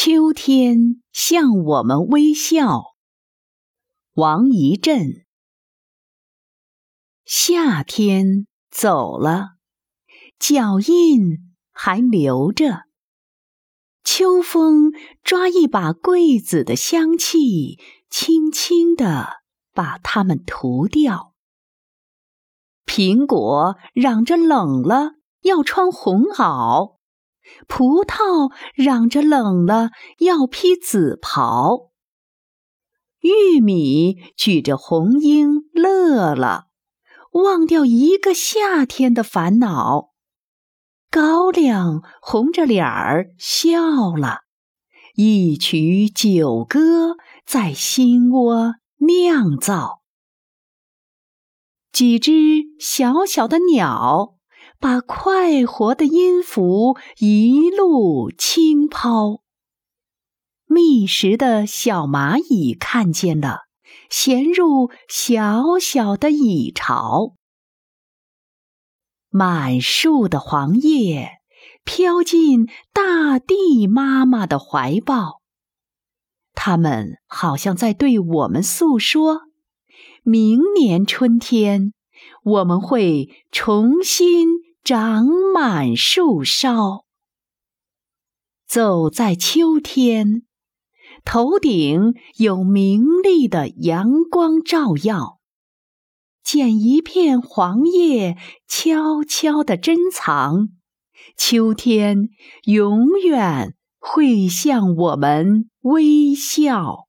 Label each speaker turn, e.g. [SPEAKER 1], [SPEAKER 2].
[SPEAKER 1] 秋天向我们微笑。王一震。夏天走了，脚印还留着。秋风抓一把桂子的香气，轻轻地把它们涂掉。苹果嚷着冷了，要穿红袄；葡萄嚷着冷了，要披紫袍；玉米举着红缨乐了，忘掉一个夏天的烦恼。高粱红着脸儿笑了，一曲酒歌在心窝酿造。几只小小的鸟，把快活的音符一路轻抛。觅食的小蚂蚁看见了，衔入小小的蚁巢。满树的黄叶飘进大地妈妈的怀抱，它们好像在对我们诉说：明年春天，我们会重新长满树梢。走在秋天，头顶有明丽的阳光照耀。捡一片黄叶，悄悄地珍藏。秋天永远会向我们微笑。